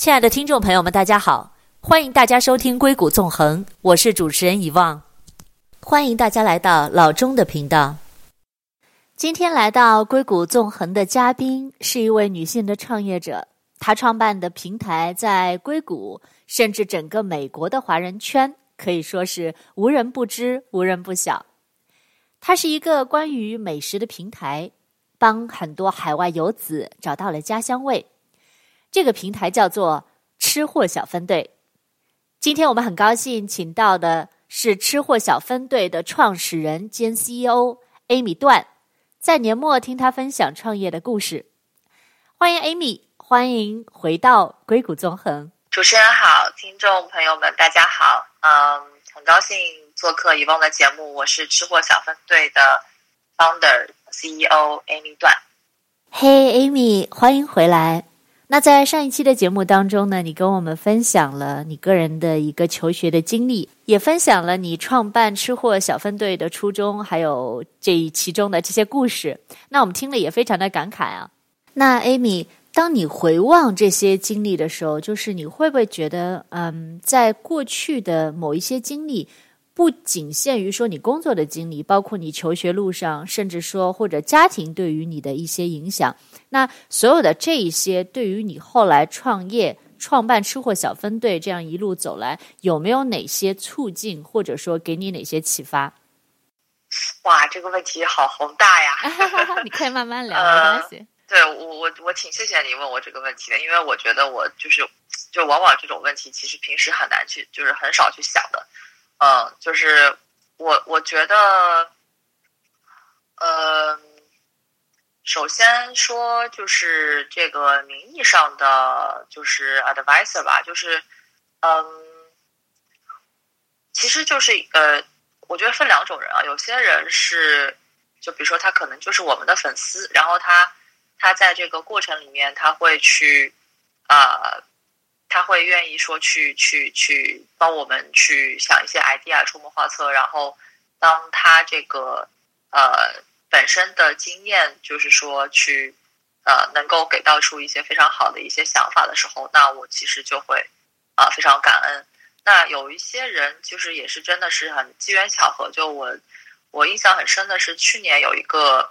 亲爱的听众朋友们，大家好，欢迎大家收听《硅谷纵横》，我是主持人遗忘，欢迎大家来到老钟的频道。今天来到《硅谷纵横》的嘉宾是一位女性的创业者，她创办的平台在硅谷，甚至整个美国的华人圈可以说是无人不知、无人不晓。它是一个关于美食的平台，帮很多海外游子找到了家乡味。这个平台叫做“吃货小分队”。今天我们很高兴请到的是“吃货小分队”的创始人兼 CEO Amy 段，在年末听他分享创业的故事。欢迎 Amy，欢迎回到硅谷纵横。主持人好，听众朋友们大家好，嗯，很高兴做客遗忘的节目。我是“吃货小分队”的 Founder CEO Amy 段。嘿，Amy，欢迎回来。那在上一期的节目当中呢，你跟我们分享了你个人的一个求学的经历，也分享了你创办吃货小分队的初衷，还有这其中的这些故事。那我们听了也非常的感慨啊。那 Amy，当你回望这些经历的时候，就是你会不会觉得，嗯，在过去的某一些经历，不仅限于说你工作的经历，包括你求学路上，甚至说或者家庭对于你的一些影响。那所有的这一些，对于你后来创业、创办吃货小分队这样一路走来，有没有哪些促进，或者说给你哪些启发？哇，这个问题好宏大呀！你可以慢慢聊，没关系。呃、对我，我我挺谢谢你问我这个问题的，因为我觉得我就是，就往往这种问题，其实平时很难去，就是很少去想的。嗯、呃，就是我我觉得，呃。首先说，就是这个名义上的就是 advisor 吧，就是，嗯，其实就是呃，我觉得分两种人啊，有些人是，就比如说他可能就是我们的粉丝，然后他他在这个过程里面他会去啊、呃，他会愿意说去去去帮我们去想一些 idea 出谋划策，然后当他这个呃。本身的经验就是说去，呃，能够给到出一些非常好的一些想法的时候，那我其实就会啊、非常感恩。那有一些人就是也是真的是很机缘巧合，就我我印象很深的是去年有一个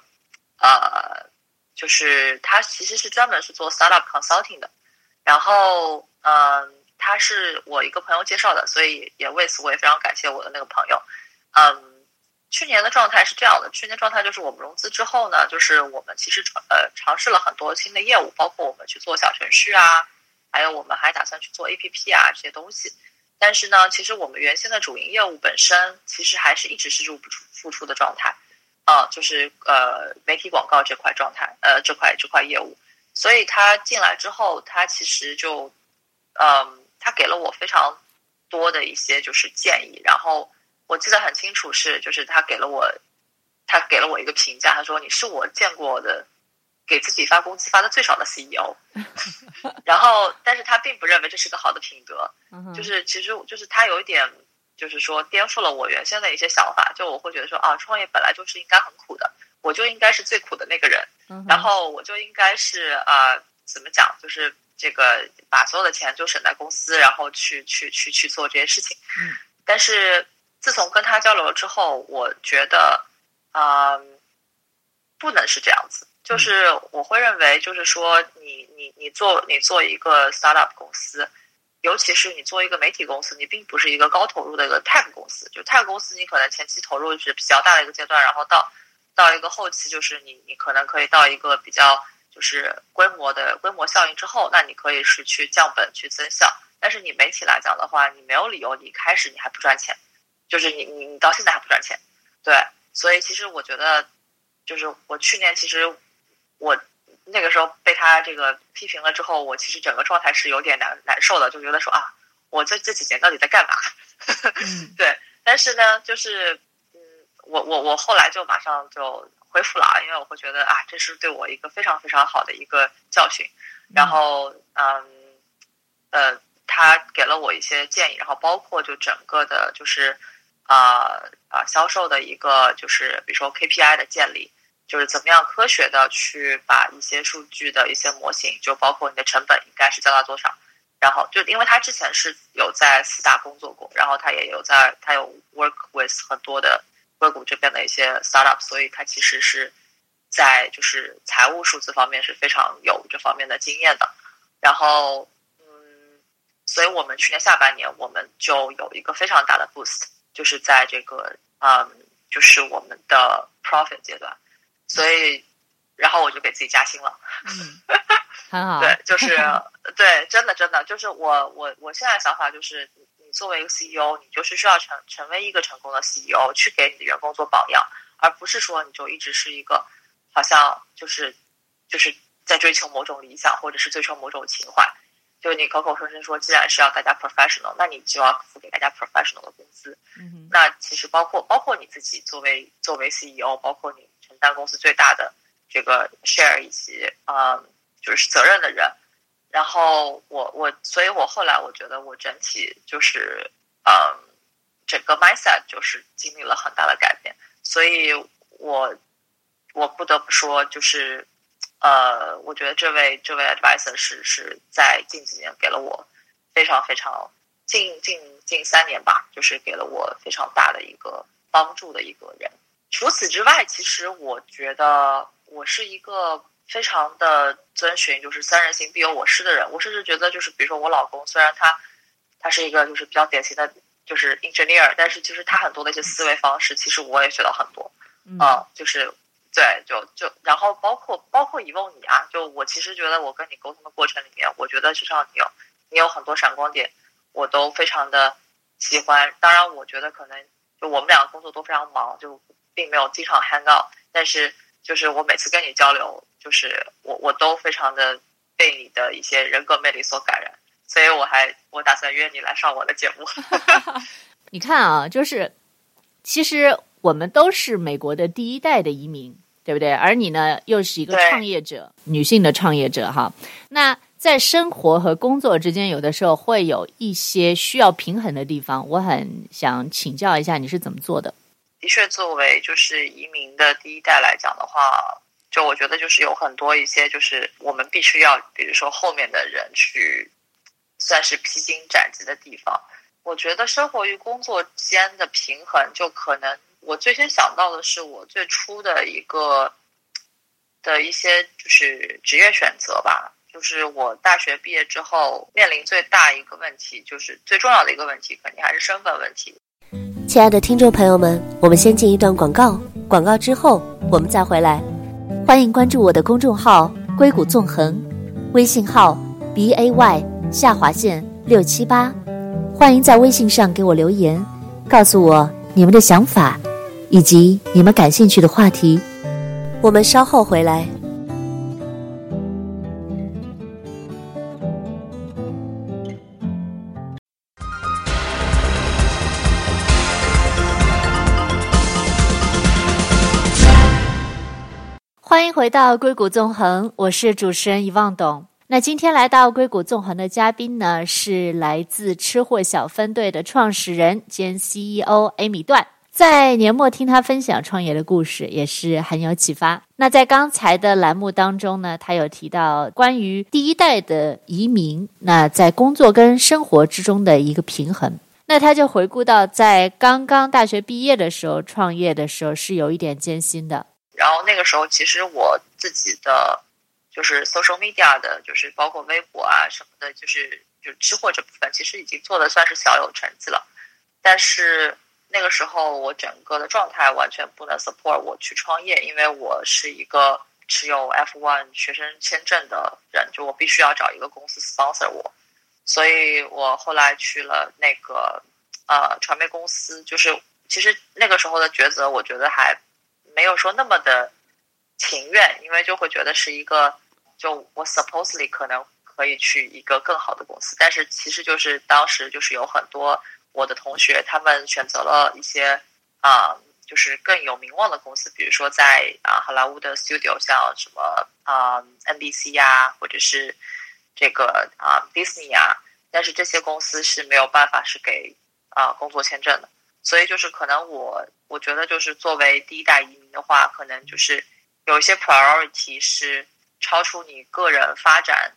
呃，就是他其实是专门是做 startup consulting 的，然后嗯、他是我一个朋友介绍的，所以也为此我也非常感谢我的那个朋友，嗯。去年的状态是这样的，去年状态就是我们融资之后呢，就是我们其实呃尝试了很多新的业务，包括我们去做小程序啊，还有我们还打算去做 APP 啊这些东西。但是呢，其实我们原先的主营业务本身其实还是一直是入不出付出的状态，啊、就是呃媒体广告这块状态，呃这块这块业务。所以他进来之后，他其实就嗯、他给了我非常多的一些就是建议，然后。我记得很清楚，是就是他给了我，他给了我一个评价，他说，你是我见过的给自己发工资发的最少的 CEO，然后但是他并不认为这是个好的品德，就是其实就是他有一点就是说颠覆了我原先的一些想法，就我会觉得说啊，创业本来就是应该很苦的，我就应该是最苦的那个人，然后我就应该是啊、呃、怎么讲，就是这个把所有的钱就省在公司，然后去去去去做这些事情，但是。自从跟他交流了之后，我觉得，嗯，不能是这样子。就是我会认为，就是说你，你你你做你做一个 startup 公司，尤其是你做一个媒体公司，你并不是一个高投入的一个 tech 公司。就 tech 公司，你可能前期投入是比较大的一个阶段，然后到到一个后期，就是你你可能可以到一个比较就是规模的规模效应之后，那你可以是去降本去增效。但是你媒体来讲的话，你没有理由你一开始你还不赚钱。就是你你你到现在还不赚钱，对，所以其实我觉得，就是我去年其实我那个时候被他这个批评了之后，我其实整个状态是有点难难受的，就觉得说啊，我这这几年到底在干嘛？对，但是呢，就是嗯，我我我后来就马上就恢复了啊，因为我会觉得啊，这是对我一个非常非常好的一个教训，然后嗯呃，他给了我一些建议，然后包括就整个的就是。啊啊！销售的一个就是，比如说 KPI 的建立，就是怎么样科学的去把一些数据的一些模型，就包括你的成本应该是降到多少，然后就因为他之前是有在四大工作过，然后他也有在他有 work with 很多的硅谷这边的一些 startup，所以他其实是在就是财务数字方面是非常有这方面的经验的。然后嗯，所以我们去年下半年我们就有一个非常大的 boost，就是在这个嗯，就是我们的 profit 阶段，所以然后我就给自己加薪了。嗯很好，对，就是 对，真的真的就是我我我现在想法就是，你作为一个 CEO，你就是需要成成为一个成功的 CEO，去给你的员工做榜样，而不是说你就一直是一个好像就是就是在追求某种理想，或者是追求某种情怀，就你口口声声说，既然是要大家 professional，那你就要付给大家 professional 的工资。嗯，那其实包括包括你自己作为作为 CEO，包括你承担公司最大的这个 share 以及嗯。就是责任的人，然后我我，所以我后来我觉得我整体就是，嗯，整个 mindset 就是经历了很大的改变，所以我我不得不说，就是，呃，我觉得这位这位 advisor 是是在近几年给了我非常非常近近近三年吧，就是给了我非常大的一个帮助的一个人。除此之外，其实我觉得我是一个。非常的遵循就是三人行必有我师的人，我甚至觉得就是比如说我老公，虽然他他是一个就是比较典型的就是 engineer，但是其实他很多的一些思维方式，其实我也学到很多，嗯、呃，就是对，就就然后包括包括以后你啊，就我其实觉得我跟你沟通的过程里面，我觉得至少你有你有很多闪光点，我都非常的喜欢。当然，我觉得可能就我们两个工作都非常忙，就并没有经常 hang out，但是就是我每次跟你交流。就是我，我都非常的被你的一些人格魅力所感染，所以我还我打算约你来上我的节目。你看啊，就是其实我们都是美国的第一代的移民，对不对？而你呢，又是一个创业者，女性的创业者哈。那在生活和工作之间，有的时候会有一些需要平衡的地方。我很想请教一下，你是怎么做的？的确，作为就是移民的第一代来讲的话。就我觉得，就是有很多一些，就是我们必须要，比如说后面的人去，算是披荆斩棘的地方。我觉得生活与工作间的平衡，就可能我最先想到的是我最初的一个的一些就是职业选择吧。就是我大学毕业之后面临最大一个问题，就是最重要的一个问题，肯定还是身份问题。亲爱的听众朋友们，我们先进一段广告，广告之后我们再回来。欢迎关注我的公众号“硅谷纵横”，微信号 b a y 下划线六七八。欢迎在微信上给我留言，告诉我你们的想法，以及你们感兴趣的话题。我们稍后回来。欢迎回到硅谷纵横，我是主持人遗忘董。那今天来到硅谷纵横的嘉宾呢，是来自吃货小分队的创始人兼 CEO Amy 段。在年末听他分享创业的故事，也是很有启发。那在刚才的栏目当中呢，他有提到关于第一代的移民，那在工作跟生活之中的一个平衡。那他就回顾到在刚刚大学毕业的时候，创业的时候是有一点艰辛的。然后那个时候，其实我自己的就是 social media 的，就是包括微博啊什么的，就是就吃货这部分，其实已经做的算是小有成绩了。但是那个时候，我整个的状态完全不能 support 我去创业，因为我是一个持有 F1 学生签证的人，就我必须要找一个公司 sponsor 我。所以我后来去了那个呃传媒公司，就是其实那个时候的抉择，我觉得还。没有说那么的情愿，因为就会觉得是一个，就我 supposedly 可能可以去一个更好的公司，但是其实就是当时就是有很多我的同学，他们选择了一些啊、就是更有名望的公司，比如说在啊好莱坞的 studio，像什么啊、NBC 呀，或者是这个啊、呃、Disney 啊，但是这些公司是没有办法是给啊、工作签证的。所以就是可能我我觉得就是作为第一代移民的话，可能就是有一些 priority 是超出你个人发展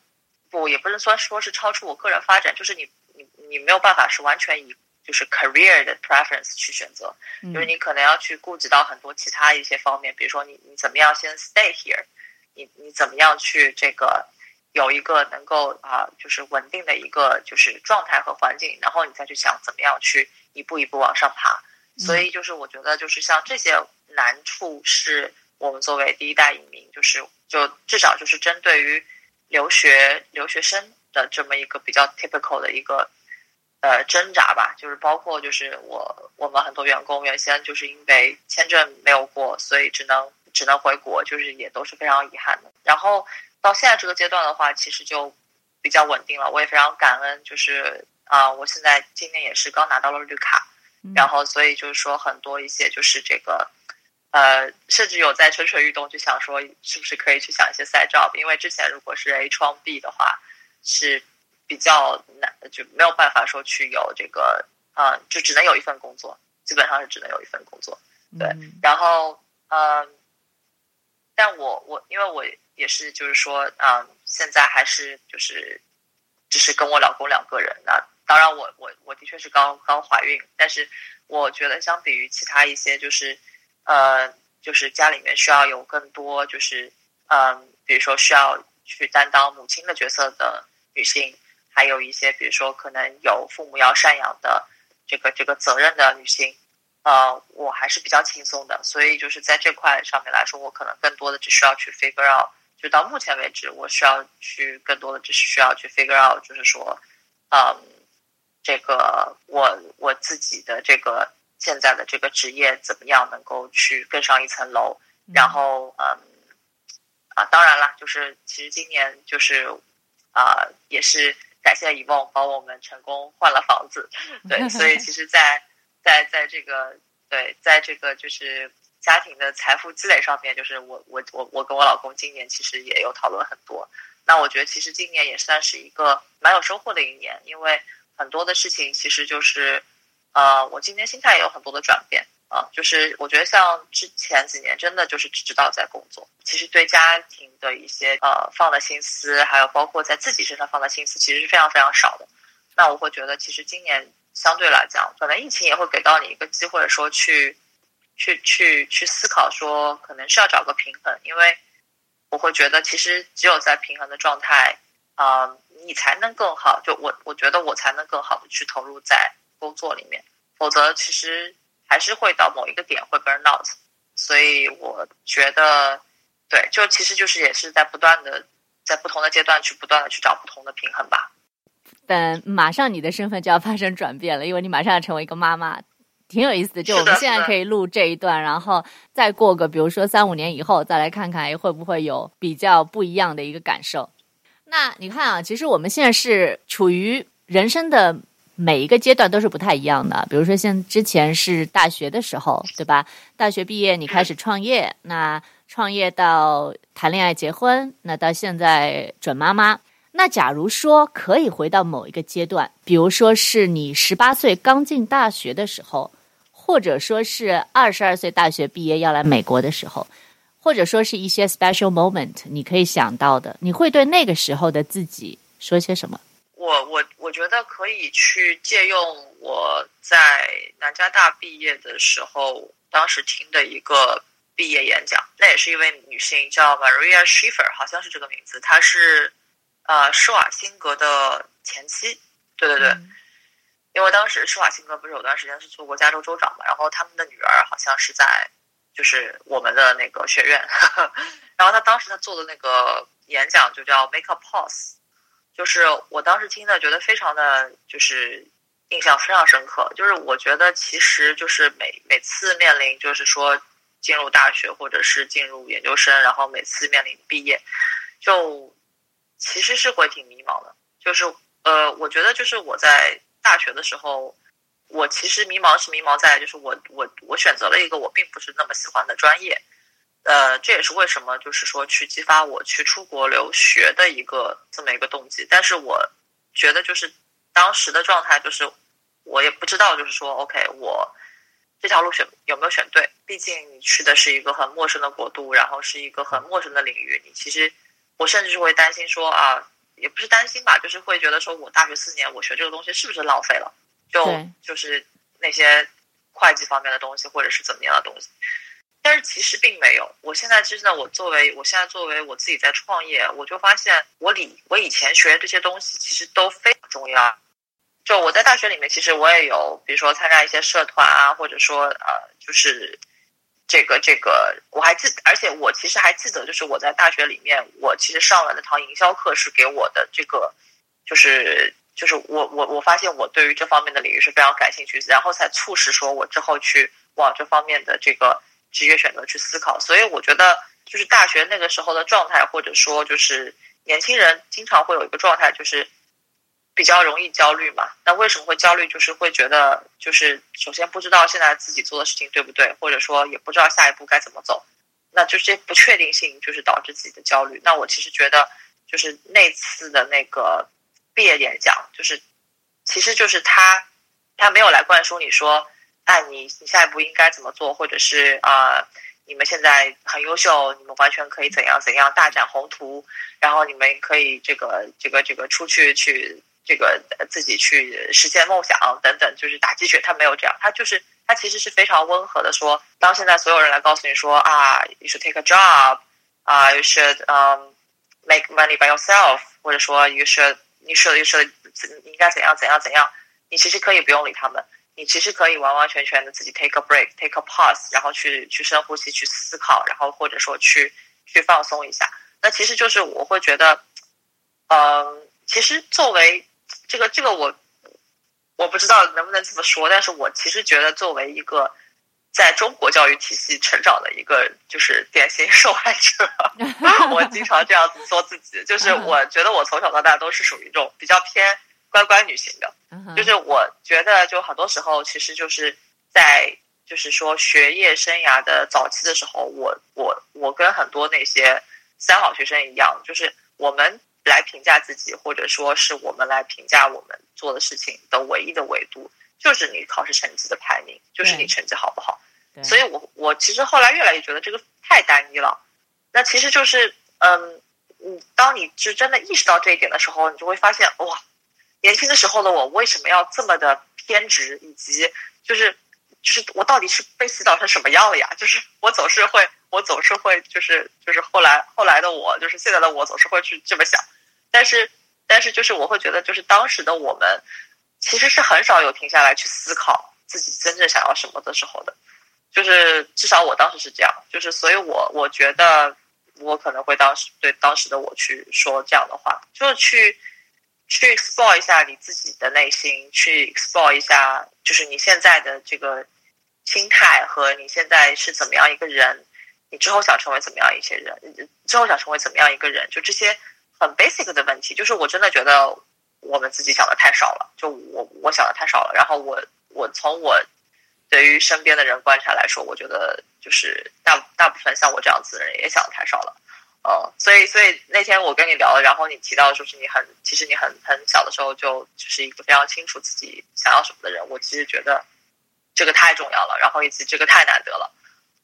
不，也不能说说是超出我个人发展，就是你你你没有办法是完全以就是 career 的 preference 去选择，嗯、就是你可能要去顾及到很多其他一些方面，比如说你你怎么样先 stay here，你你怎么样去这个有一个能够啊就是稳定的一个就是状态和环境，然后你再去想怎么样去一步一步往上爬。嗯、所以就是我觉得就是像这些难处是我们作为第一代移民，就是就至少就是针对于留学留学生的这么一个比较 typical 的一个。呃，挣扎吧，就是包括就是我我们很多员工原先就是因为签证没有过，所以只能只能回国，就是也都是非常遗憾的。然后到现在这个阶段的话，其实就比较稳定了。我也非常感恩，就是啊、呃，我现在今年也是刚拿到了绿卡，嗯、然后所以就是说很多一些就是这个呃，甚至有在蠢蠢欲动，就想说是不是可以去想一些 side job，因为之前如果是 H1B 的话是。比较难，就没有办法说去有这个，啊、嗯，就只能有一份工作，基本上是只能有一份工作，对。嗯、然后，嗯，但我我因为我也是，就是说，嗯，现在还是就是，只是跟我老公两个人。那当然我，我我我的确是刚刚怀孕，但是我觉得相比于其他一些，就是，呃，就是家里面需要有更多，就是，嗯，比如说需要去担当母亲的角色的女性。还有一些，比如说可能有父母要赡养的这个这个责任的女性，呃，我还是比较轻松的，所以就是在这块上面来说，我可能更多的只需要去 figure out，就到目前为止，我需要去更多的只是需要去 figure out，就是说，嗯，这个我我自己的这个现在的这个职业怎么样能够去更上一层楼，然后嗯，啊，当然了，就是其实今年就是啊，也是。感谢以梦帮我们成功换了房子，对，所以其实在，在在在这个对，在这个就是家庭的财富积累上面，就是我我我我跟我老公今年其实也有讨论很多。那我觉得其实今年也算是一个蛮有收获的一年，因为很多的事情其实就是，呃，我今年心态也有很多的转变。啊，就是我觉得像之前几年，真的就是只知道在工作，其实对家庭的一些呃放的心思，还有包括在自己身上放的心思，其实是非常非常少的。那我会觉得，其实今年相对来讲，可能疫情也会给到你一个机会，说去去去去思考，说可能是要找个平衡，因为我会觉得，其实只有在平衡的状态，啊、你才能更好。就我我觉得我才能更好的去投入在工作里面，否则其实。还是会到某一个点会 burn out，所以我觉得，对，就其实就是也是在不断的，在不同的阶段去不断的去找不同的平衡吧。但马上你的身份就要发生转变了，因为你马上要成为一个妈妈，挺有意思的。就我们现在可以录这一段，然后再过个，比如说三五年以后再来看看，会不会有比较不一样的一个感受。那你看啊，其实我们现在是处于人生的。每一个阶段都是不太一样的，比如说像之前是大学的时候，对吧？大学毕业你开始创业，那创业到谈恋爱结婚，那到现在准妈妈。那假如说可以回到某一个阶段，比如说是你十八岁刚进大学的时候，或者说是二十二岁大学毕业要来美国的时候，或者说是一些 special moment，你可以想到的，你会对那个时候的自己说些什么？我我我觉得可以去借用我在南加大毕业的时候，当时听的一个毕业演讲，那也是一位女性，叫 Maria Schiffer，好像是这个名字，她是呃施瓦辛格的前妻，对对对，嗯、因为当时施瓦辛格不是有段时间是做过加州州长嘛，然后他们的女儿好像是在就是我们的那个学院，呵 呵然后他当时他做的那个演讲就叫 Make a Pause。就是我当时听的，觉得非常的就是印象非常深刻。就是我觉得，其实就是每每次面临，就是说进入大学或者是进入研究生，然后每次面临毕业，就其实是会挺迷茫的。就是呃，我觉得就是我在大学的时候，我其实迷茫是迷茫在，就是我我我选择了一个我并不是那么喜欢的专业。呃，这也是为什么，就是说去激发我去出国留学的一个这么一个动机。但是我觉得，就是当时的状态，就是我也不知道，就是说，OK，我这条路选有没有选对？毕竟你去的是一个很陌生的国度，然后是一个很陌生的领域。你其实，我甚至是会担心说啊，也不是担心吧，就是会觉得说我大学四年我学这个东西是不是浪费了？就就是那些会计方面的东西，或者是怎么样的东西。但是其实并没有。我现在其实呢，我作为我现在作为我自己在创业，我就发现我理我以前学的这些东西其实都非常重要。就我在大学里面，其实我也有，比如说参加一些社团啊，或者说呃，就是这个这个，我还记，而且我其实还记得，就是我在大学里面，我其实上了那堂营销课，是给我的这个，就是就是我我我发现我对于这方面的领域是非常感兴趣，然后才促使说我之后去往这方面的这个职业选择去思考。所以我觉得，就是大学那个时候的状态，或者说就是年轻人经常会有一个状态，就是。比较容易焦虑嘛？那为什么会焦虑？就是会觉得，就是首先不知道现在自己做的事情对不对，或者说也不知道下一步该怎么走，那就这不确定性就是导致自己的焦虑。那我其实觉得，就是那次的那个毕业演讲，就是其实就是他他没有来灌输你说，哎，你你下一步应该怎么做，或者是啊、你们现在很优秀，你们完全可以怎样怎样大展宏图，然后你们可以这个这个这个出去去。这个自己去实现梦想等等，就是打鸡血，他没有这样，他就是他其实是非常温和的说，当现在所有人来告诉你说啊，you should take a job，啊，you should um make money by yourself，或者说 you should you should you should 应该怎样怎样怎样，你其实可以不用理他们，你其实可以完完全全的自己 take a break，take a pause，然后去去深呼吸，去思考，然后或者说去去放松一下。那其实就是我会觉得，嗯，其实作为这个这个我我不知道能不能这么说，但是我其实觉得作为一个在中国教育体系成长的一个就是典型受害者，我经常这样子说自己，就是我觉得我从小到大都是属于一种比较偏乖乖女型的，就是我觉得就很多时候其实就是在就是说学业生涯的早期的时候，我我我跟很多那些三好学生一样，就是我们。来评价自己，或者说是我们来评价我们做的事情的唯一的维度，就是你考试成绩的排名，就是你成绩好不好。所以我我其实后来越来越觉得这个太单一了。那其实就是，嗯嗯，当你是真的意识到这一点的时候，你就会发现，哇，年轻的时候的我为什么要这么的偏执，以及就是就是我到底是被洗脑成什么样了呀？就是我总是会。我总是会，就是就是后来后来的我，就是现在的我，总是会去这么想。但是，但是就是我会觉得，就是当时的我们，其实是很少有停下来去思考自己真正想要什么的时候的。就是至少我当时是这样。就是所以我我觉得我可能会当时对当时的我去说这样的话，就是去去 explore 一下你自己的内心，去 explore 一下，就是你现在的这个心态和你现在是怎么样一个人。你之后想成为怎么样一些人？之后想成为怎么样一个人？就这些很 basic 的问题，就是我真的觉得我们自己想的太少了。就我我想的太少了。然后我我从我对于身边的人观察来说，我觉得就是大大部分像我这样子的人也想的太少了。哦，所以所以那天我跟你聊了，然后你提到说是你很其实你很很小的时候就就是一个非常清楚自己想要什么的人。我其实觉得这个太重要了，然后以及这个太难得了。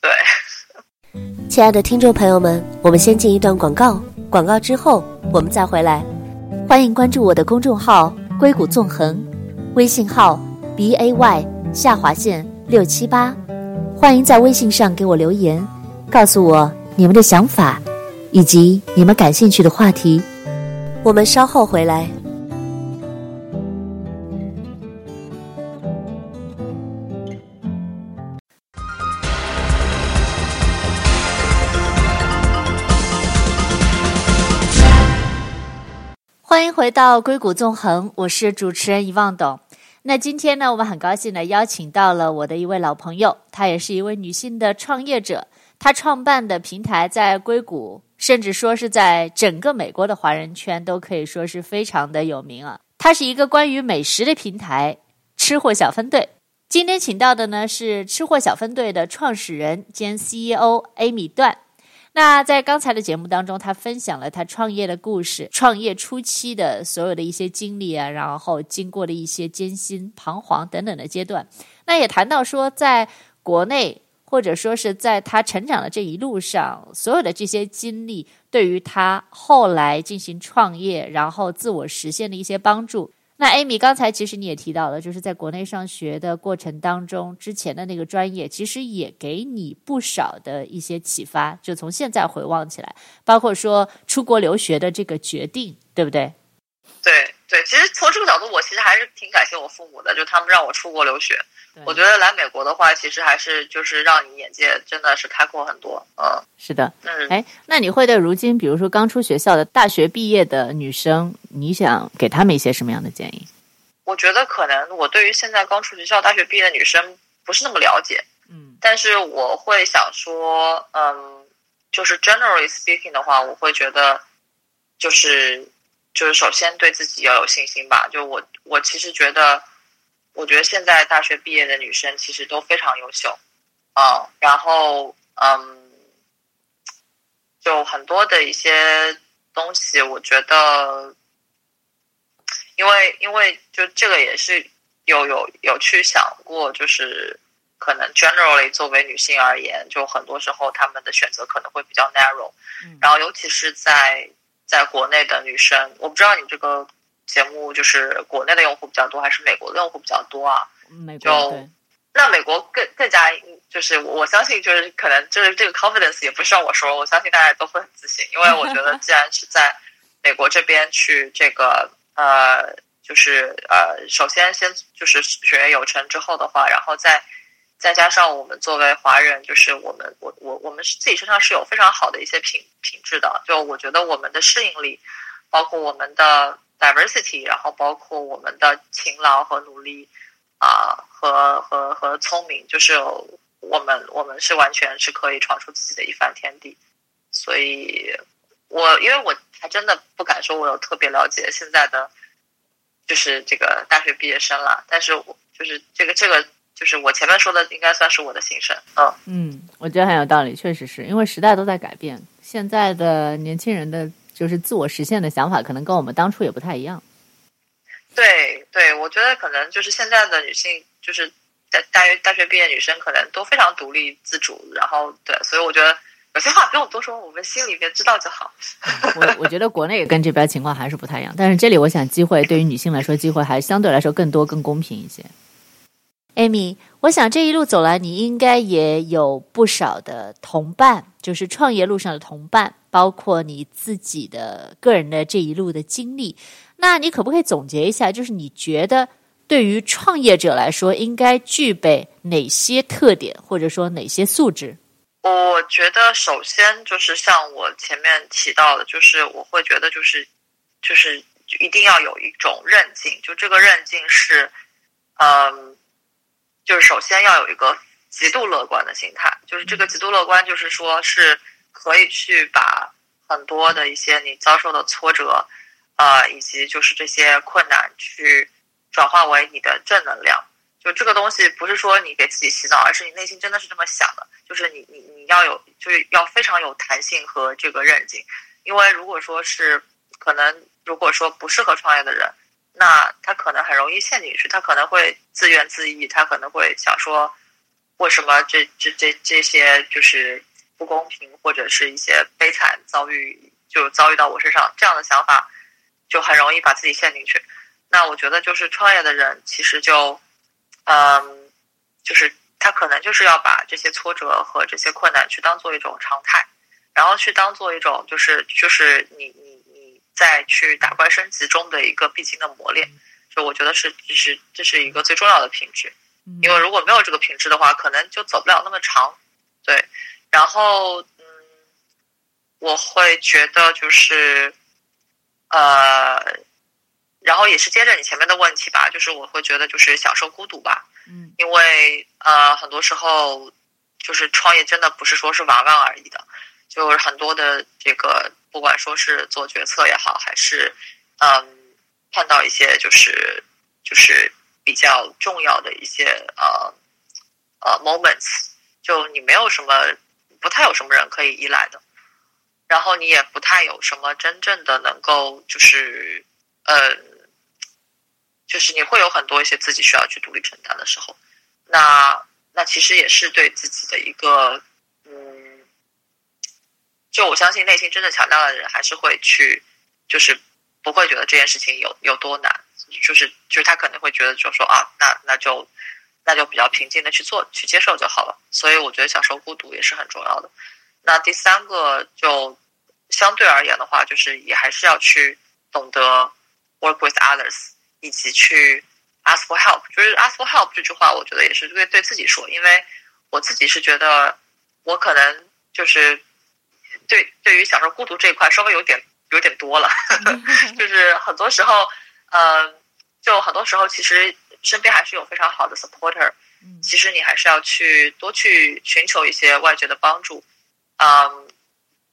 对。亲爱的听众朋友们，我们先进一段广告，广告之后我们再回来。欢迎关注我的公众号“硅谷纵横”，微信号 b a y 下划线六七八。欢迎在微信上给我留言，告诉我你们的想法，以及你们感兴趣的话题。我们稍后回来。欢迎回到硅谷纵横，我是主持人遗忘董。那今天呢，我们很高兴的邀请到了我的一位老朋友，她也是一位女性的创业者。她创办的平台在硅谷，甚至说是在整个美国的华人圈都可以说是非常的有名啊。它是一个关于美食的平台——吃货小分队。今天请到的呢是吃货小分队的创始人兼 CEO Amy 段。那在刚才的节目当中，他分享了他创业的故事，创业初期的所有的一些经历啊，然后经过的一些艰辛、彷徨等等的阶段。那也谈到说，在国内或者说是在他成长的这一路上，所有的这些经历，对于他后来进行创业，然后自我实现的一些帮助。那 Amy 刚才其实你也提到了，就是在国内上学的过程当中，之前的那个专业其实也给你不少的一些启发。就从现在回望起来，包括说出国留学的这个决定，对不对？对对，其实从这个角度，我其实还是挺感谢我父母的，就他们让我出国留学。我觉得来美国的话，其实还是就是让你眼界真的是开阔很多。嗯，是的，嗯，哎，那你会对如今比如说刚出学校的大学毕业的女生，你想给他们一些什么样的建议？我觉得可能我对于现在刚出学校大学毕业的女生不是那么了解，嗯，但是我会想说，嗯，就是 generally speaking 的话，我会觉得就是就是首先对自己要有信心吧。就我我其实觉得。我觉得现在大学毕业的女生其实都非常优秀，啊、嗯，然后嗯，就很多的一些东西，我觉得，因为因为就这个也是有有有去想过，就是可能 generally 作为女性而言，就很多时候她们的选择可能会比较 narrow，然后尤其是在在国内的女生，我不知道你这个。节目就是国内的用户比较多，还是美国的用户比较多啊？美国就对那美国更更加就是我相信就是可能就是这个 confidence 也不需要我说，我相信大家都会很自信，因为我觉得既然是在美国这边去这个呃就是呃首先先就是学业有成之后的话，然后再再加上我们作为华人，就是我们我我我们自己身上是有非常好的一些品品质的，就我觉得我们的适应力，包括我们的。diversity，然后包括我们的勤劳和努力，啊、和和和聪明，就是我们我们是完全是可以闯出自己的一番天地。所以，我因为我还真的不敢说我有特别了解现在的，就是这个大学毕业生了。但是我就是这个这个，就是我前面说的，应该算是我的心声。嗯嗯，我觉得很有道理，确实是因为时代都在改变，现在的年轻人的。就是自我实现的想法，可能跟我们当初也不太一样。对对，我觉得可能就是现在的女性，就是在大学大学毕业女生，可能都非常独立自主。然后对，所以我觉得有些话不用多说，我们心里边知道就好。我我觉得国内跟这边情况还是不太一样，但是这里我想机会对于女性来说，机会还相对来说更多、更公平一些。Amy，我想这一路走来，你应该也有不少的同伴，就是创业路上的同伴，包括你自己的个人的这一路的经历。那你可不可以总结一下，就是你觉得对于创业者来说，应该具备哪些特点，或者说哪些素质？我觉得首先就是像我前面提到的，就是我会觉得就是就是一定要有一种韧劲，就这个韧劲是，嗯。就是首先要有一个极度乐观的心态，就是这个极度乐观，就是说是可以去把很多的一些你遭受的挫折，呃，以及就是这些困难去转化为你的正能量。就这个东西不是说你给自己洗脑，而是你内心真的是这么想的。就是你你你要有，就是要非常有弹性和这个韧劲。因为如果说是可能，如果说不适合创业的人。那他可能很容易陷进去，他可能会自怨自艾，他可能会想说，为什么这这这这些就是不公平或者是一些悲惨遭遇就遭遇到我身上，这样的想法就很容易把自己陷进去。那我觉得就是创业的人其实就，嗯，就是他可能就是要把这些挫折和这些困难去当做一种常态，然后去当做一种就是就是你你。再去打怪升级中的一个必经的磨练，就我觉得是，这是这是一个最重要的品质，因为如果没有这个品质的话，可能就走不了那么长。对，然后嗯，我会觉得就是，呃，然后也是接着你前面的问题吧，就是我会觉得就是享受孤独吧，嗯，因为呃很多时候就是创业真的不是说是玩玩而已的，就是很多的这个。不管说是做决策也好，还是嗯，看到一些就是就是比较重要的一些呃呃 moments，就你没有什么不太有什么人可以依赖的，然后你也不太有什么真正的能够就是嗯，就是你会有很多一些自己需要去独立承担的时候，那。那其实也是对自己的一个，就我相信内心真的强大的人还是会去，就是不会觉得这件事情有有多难，就是就是他可能会觉得就说啊，那那就那就比较平静的去做去接受就好了。所以我觉得享受孤独也是很重要的。那第三个就相对而言的话，就是也还是要去懂得 work with others，以及去。Ask for help，就是 ask for help 这句话，我觉得也是对对自己说，因为我自己是觉得我可能就是对对于享受孤独这一块稍微有点有点多了，就是很多时候，嗯、呃，就很多时候其实身边还是有非常好的 supporter，其实你还是要去多去寻求一些外界的帮助，嗯，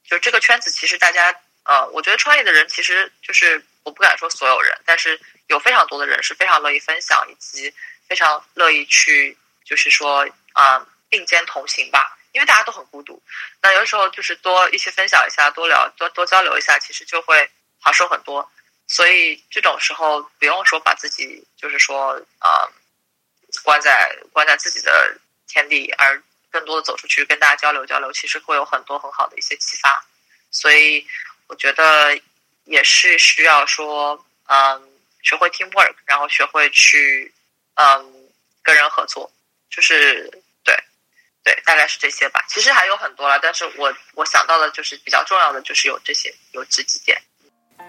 就这个圈子其实大家，呃，我觉得创业的人其实就是我不敢说所有人，但是。有非常多的人是非常乐意分享，以及非常乐意去，就是说啊、呃，并肩同行吧。因为大家都很孤独，那有的时候就是多一起分享一下，多聊多多交流一下，其实就会好受很多。所以这种时候不用说把自己就是说啊、呃，关在关在自己的天地，而更多的走出去跟大家交流交流，其实会有很多很好的一些启发。所以我觉得也是需要说，嗯。学会 teamwork，然后学会去，嗯，跟人合作，就是对，大概是这些吧。其实还有很多了，但是我我想到的就是比较重要的，就是有这些，有这几点。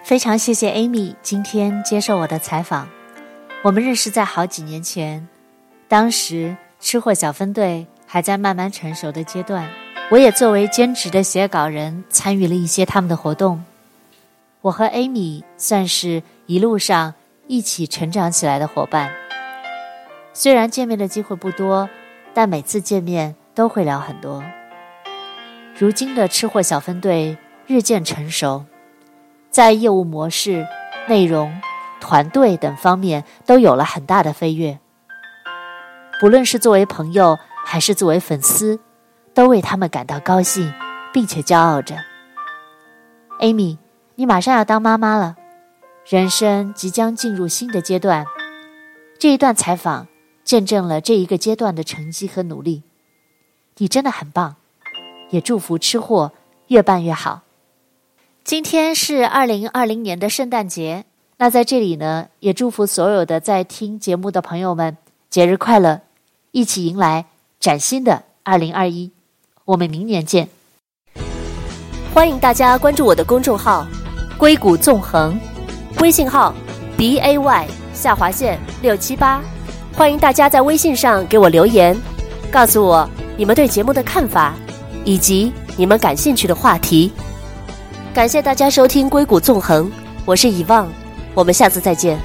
非常谢谢 Amy 今天接受我的采访。我们认识在好几年前，当时吃货小分队还在慢慢成熟的阶段，我也作为兼职的写稿人参与了一些他们的活动。我和 Amy 算是一路上。一起成长起来的伙伴，虽然见面的机会不多，但每次见面都会聊很多。如今的吃货小分队日渐成熟，在业务模式、内容、团队等方面都有了很大的飞跃。不论是作为朋友还是作为粉丝，都为他们感到高兴，并且骄傲着。Amy，你马上要当妈妈了。人生即将进入新的阶段，这一段采访见证了这一个阶段的成绩和努力。你真的很棒，也祝福吃货越办越好。今天是二零二零年的圣诞节，那在这里呢，也祝福所有的在听节目的朋友们节日快乐，一起迎来崭新的二零二一。我们明年见。欢迎大家关注我的公众号“硅谷纵横”。微信号 b a y 下划线六七八，欢迎大家在微信上给我留言，告诉我你们对节目的看法，以及你们感兴趣的话题。感谢大家收听《硅谷纵横》，我是以望，我们下次再见。